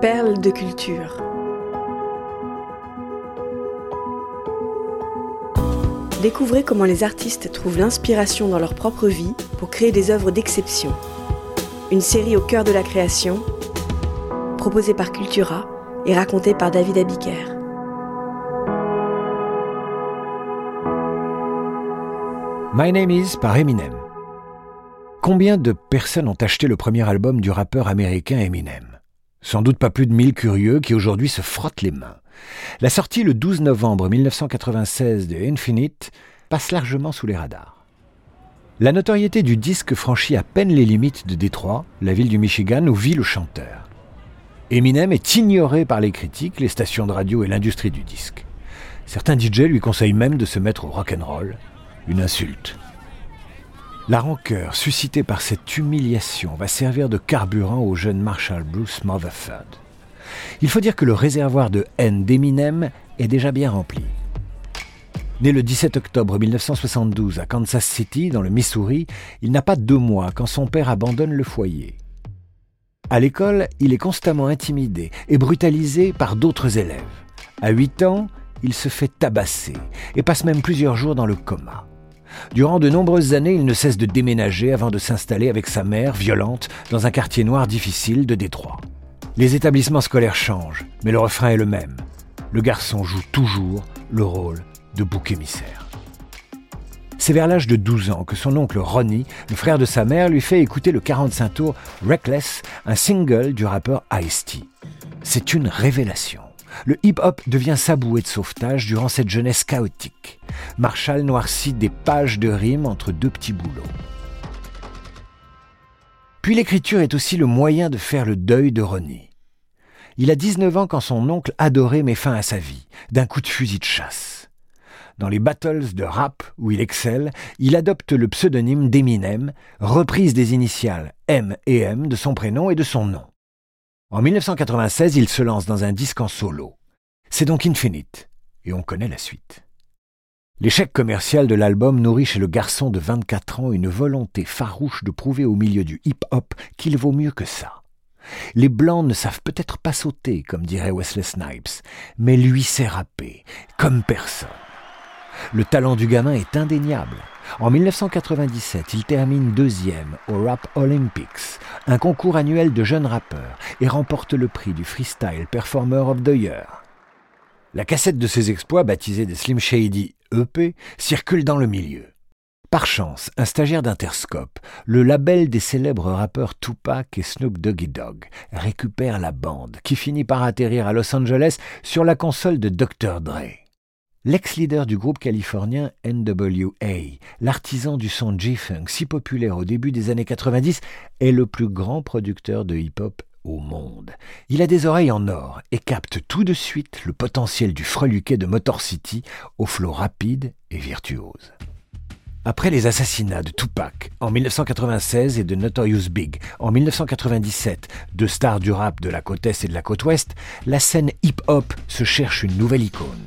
Perles de culture. Découvrez comment les artistes trouvent l'inspiration dans leur propre vie pour créer des œuvres d'exception. Une série au cœur de la création, proposée par Cultura et racontée par David Abiker. My Name Is par Eminem. Combien de personnes ont acheté le premier album du rappeur américain Eminem? Sans doute pas plus de 1000 curieux qui aujourd'hui se frottent les mains. La sortie le 12 novembre 1996 de Infinite passe largement sous les radars. La notoriété du disque franchit à peine les limites de Détroit, la ville du Michigan où vit le chanteur. Eminem est ignoré par les critiques, les stations de radio et l'industrie du disque. Certains DJ lui conseillent même de se mettre au rock'n'roll, une insulte. La rancœur suscitée par cette humiliation va servir de carburant au jeune Marshall Bruce Motherford. Il faut dire que le réservoir de haine d'Eminem est déjà bien rempli. Né le 17 octobre 1972 à Kansas City, dans le Missouri, il n'a pas deux mois quand son père abandonne le foyer. À l'école, il est constamment intimidé et brutalisé par d'autres élèves. À 8 ans, il se fait tabasser et passe même plusieurs jours dans le coma. Durant de nombreuses années, il ne cesse de déménager avant de s'installer avec sa mère, violente, dans un quartier noir difficile de Détroit. Les établissements scolaires changent, mais le refrain est le même. Le garçon joue toujours le rôle de bouc émissaire. C'est vers l'âge de 12 ans que son oncle Ronnie, le frère de sa mère, lui fait écouter le 45 tours Reckless, un single du rappeur Ice-T. C'est une révélation. Le hip-hop devient sa bouée de sauvetage durant cette jeunesse chaotique. Marshall noircit des pages de rimes entre deux petits boulots. Puis l'écriture est aussi le moyen de faire le deuil de Ronnie. Il a 19 ans quand son oncle adoré met fin à sa vie, d'un coup de fusil de chasse. Dans les battles de rap où il excelle, il adopte le pseudonyme d'Eminem, reprise des initiales M et M de son prénom et de son nom. En 1996, il se lance dans un disque en solo. C'est donc Infinite, et on connaît la suite. L'échec commercial de l'album nourrit chez le garçon de 24 ans une volonté farouche de prouver au milieu du hip-hop qu'il vaut mieux que ça. Les Blancs ne savent peut-être pas sauter, comme dirait Wesley Snipes, mais lui sait rapper, comme personne. Le talent du gamin est indéniable. En 1997, il termine deuxième au Rap Olympics, un concours annuel de jeunes rappeurs, et remporte le prix du Freestyle Performer of the Year. La cassette de ses exploits, baptisée des Slim Shady EP, circule dans le milieu. Par chance, un stagiaire d'Interscope, le label des célèbres rappeurs Tupac et Snoop Doggy Dogg, récupère la bande, qui finit par atterrir à Los Angeles sur la console de Dr. Dre. L'ex-leader du groupe californien NWA, l'artisan du son G-Funk si populaire au début des années 90, est le plus grand producteur de hip-hop au monde. Il a des oreilles en or et capte tout de suite le potentiel du freluquet de Motor City au flot rapide et virtuose. Après les assassinats de Tupac en 1996 et de Notorious Big en 1997, deux stars du rap de la côte Est et de la côte Ouest, la scène hip-hop se cherche une nouvelle icône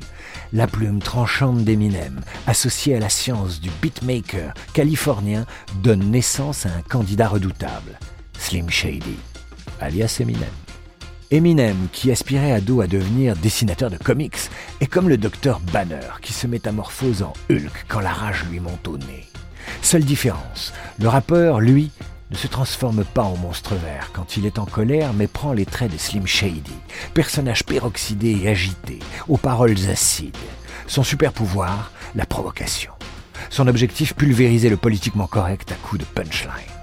la plume tranchante d'Eminem, associée à la science du beatmaker californien, donne naissance à un candidat redoutable, Slim Shady, alias Eminem. Eminem, qui aspirait à dos à devenir dessinateur de comics, est comme le docteur Banner, qui se métamorphose en Hulk quand la rage lui monte au nez. Seule différence, le rappeur, lui, ne se transforme pas en monstre vert quand il est en colère, mais prend les traits de Slim Shady, personnage peroxydé et agité, aux paroles acides. Son super pouvoir, la provocation. Son objectif, pulvériser le politiquement correct à coups de punchline.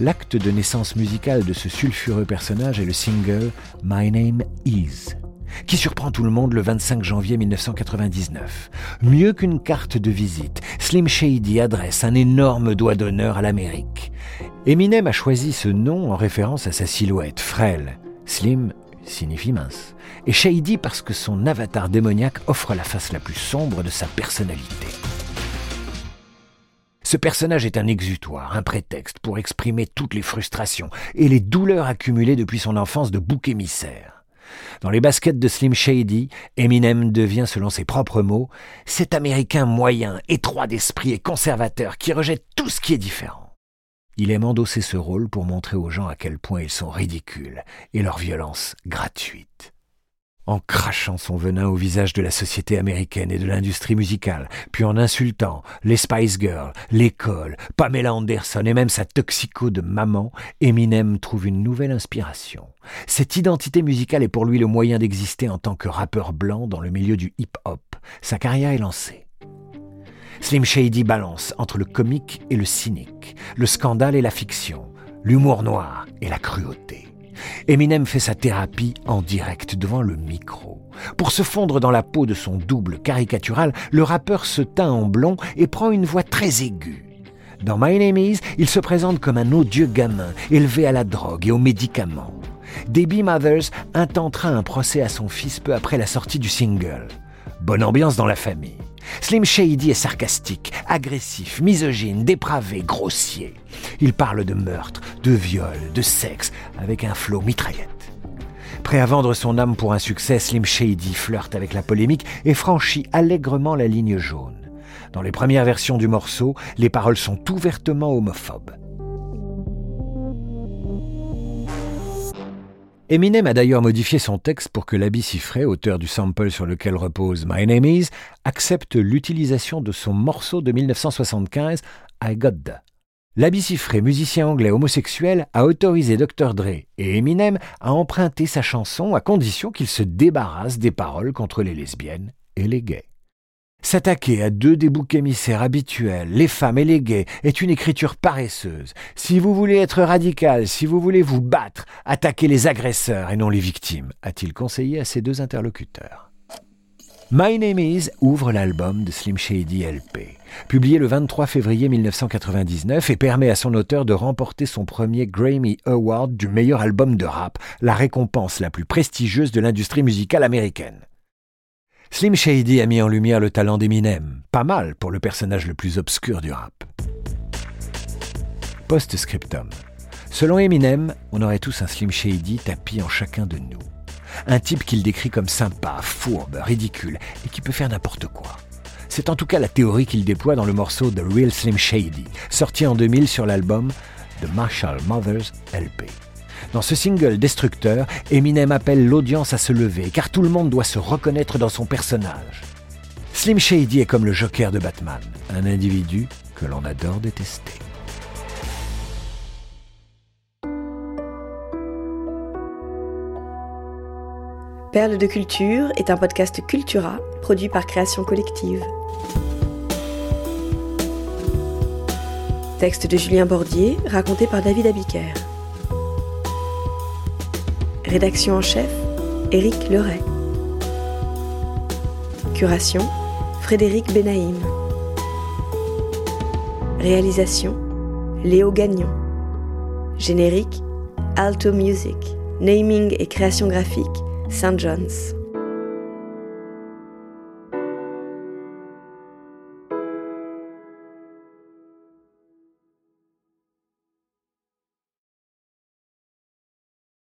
L'acte de naissance musicale de ce sulfureux personnage est le single My Name Is, qui surprend tout le monde le 25 janvier 1999. Mieux qu'une carte de visite, Slim Shady adresse un énorme doigt d'honneur à l'Amérique. Eminem a choisi ce nom en référence à sa silhouette frêle. Slim signifie mince. Et Shady parce que son avatar démoniaque offre la face la plus sombre de sa personnalité. Ce personnage est un exutoire, un prétexte pour exprimer toutes les frustrations et les douleurs accumulées depuis son enfance de bouc émissaire. Dans les baskets de Slim Shady, Eminem devient, selon ses propres mots, cet Américain moyen, étroit d'esprit et conservateur qui rejette tout ce qui est différent. Il aime endosser ce rôle pour montrer aux gens à quel point ils sont ridicules et leur violence gratuite en crachant son venin au visage de la société américaine et de l'industrie musicale, puis en insultant les Spice Girls, l'école, Pamela Anderson et même sa toxico de maman, Eminem trouve une nouvelle inspiration. Cette identité musicale est pour lui le moyen d'exister en tant que rappeur blanc dans le milieu du hip-hop. Sa carrière est lancée. Slim Shady balance entre le comique et le cynique, le scandale et la fiction, l'humour noir et la cruauté. Eminem fait sa thérapie en direct devant le micro. Pour se fondre dans la peau de son double caricatural, le rappeur se teint en blond et prend une voix très aiguë. Dans My Name Is, il se présente comme un odieux gamin, élevé à la drogue et aux médicaments. Debbie Mothers intentera un procès à son fils peu après la sortie du single. Bonne ambiance dans la famille. Slim Shady est sarcastique, agressif, misogyne, dépravé, grossier. Il parle de meurtre, de viol, de sexe, avec un flot mitraillette. Prêt à vendre son âme pour un succès, Slim Shady flirte avec la polémique et franchit allègrement la ligne jaune. Dans les premières versions du morceau, les paroles sont ouvertement homophobes. Eminem a d'ailleurs modifié son texte pour que Labi Siffré, auteur du sample sur lequel repose My Name Is, accepte l'utilisation de son morceau de 1975, I Got. Labi Siffré, musicien anglais homosexuel, a autorisé Dr. Dre et Eminem à emprunter sa chanson à condition qu'il se débarrasse des paroles contre les lesbiennes et les gays. S'attaquer à deux des boucs émissaires habituels, les femmes et les gays, est une écriture paresseuse. Si vous voulez être radical, si vous voulez vous battre, attaquez les agresseurs et non les victimes, a-t-il conseillé à ses deux interlocuteurs. My Name Is ouvre l'album de Slim Shady LP, publié le 23 février 1999 et permet à son auteur de remporter son premier Grammy Award du meilleur album de rap, la récompense la plus prestigieuse de l'industrie musicale américaine. Slim Shady a mis en lumière le talent d'Eminem, pas mal pour le personnage le plus obscur du rap. Post-scriptum. Selon Eminem, on aurait tous un Slim Shady tapis en chacun de nous. Un type qu'il décrit comme sympa, fourbe, ridicule et qui peut faire n'importe quoi. C'est en tout cas la théorie qu'il déploie dans le morceau The Real Slim Shady, sorti en 2000 sur l'album The Marshall Mothers LP. Dans ce single destructeur, Eminem appelle l'audience à se lever, car tout le monde doit se reconnaître dans son personnage. Slim Shady est comme le Joker de Batman, un individu que l'on adore détester. Perle de culture est un podcast Cultura produit par Création Collective. Texte de Julien Bordier, raconté par David Abiker. Rédaction en chef, Éric Leray. Curation, Frédéric Benaïm. Réalisation, Léo Gagnon. Générique, Alto Music. Naming et création graphique, St. John's.